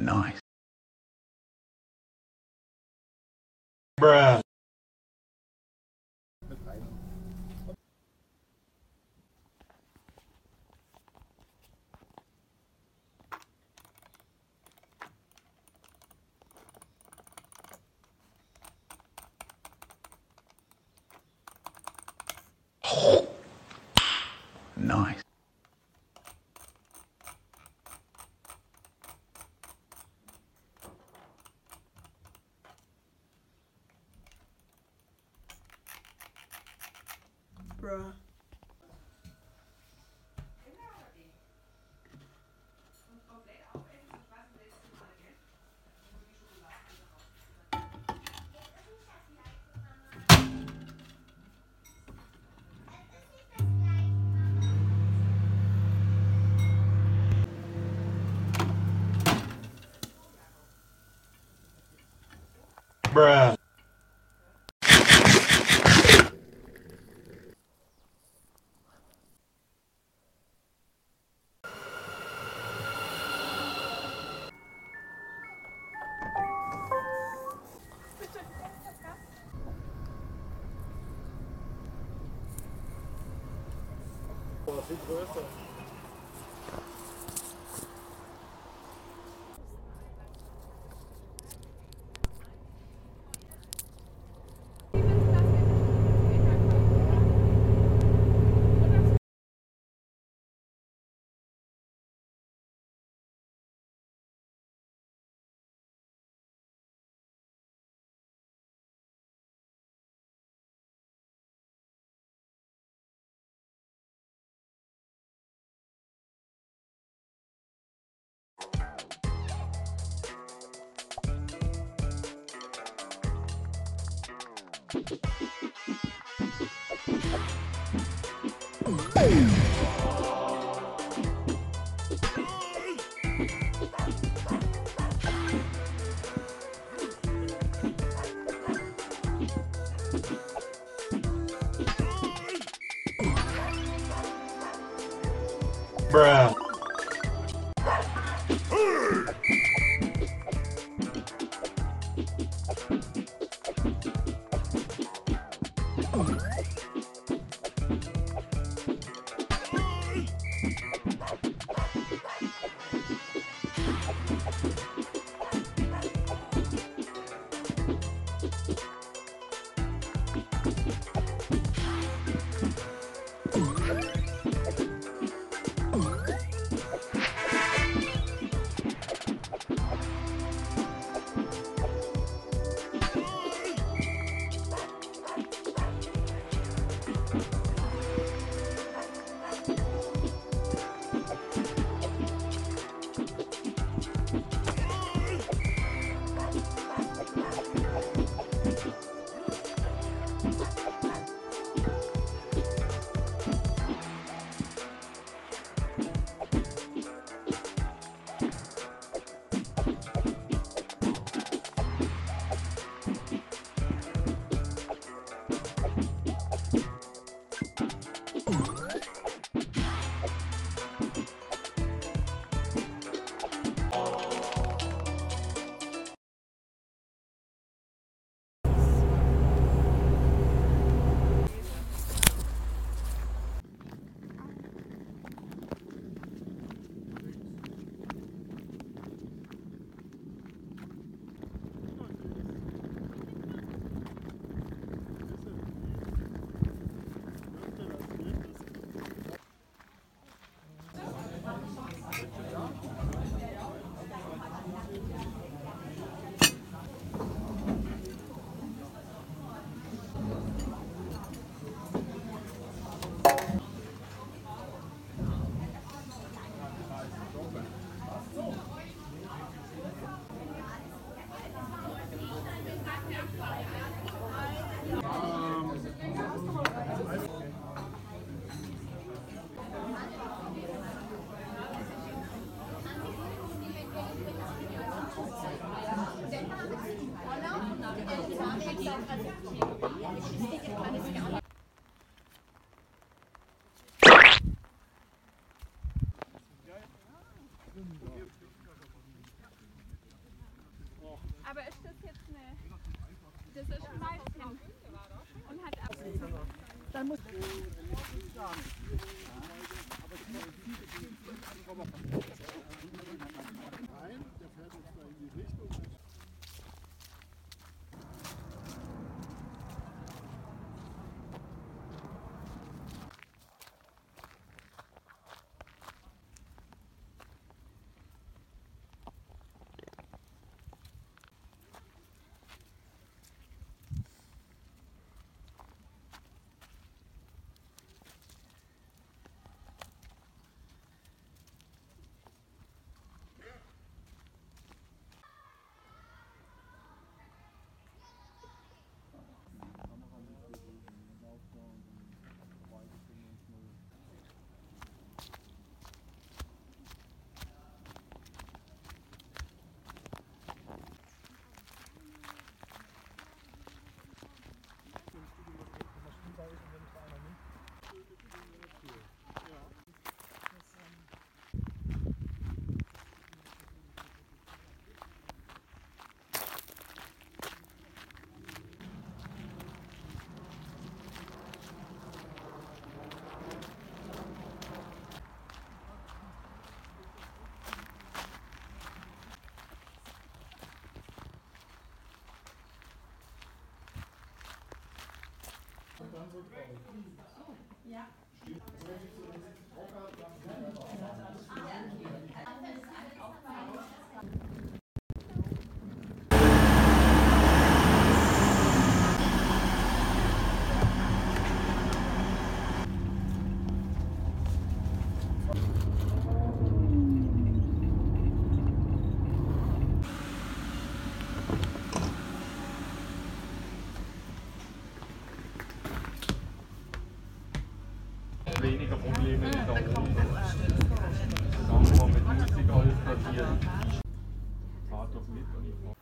Nice. Bruh. Nice. Bruh. Boom. Aber ist das jetzt eine. Das ist ein Weißchen. Und hat ab. Dann muss. ich... Aber Ja. weniger Probleme mit der Runde. Dann kann man mit Musik alles platzieren. Fahrt doch mit und ich mache.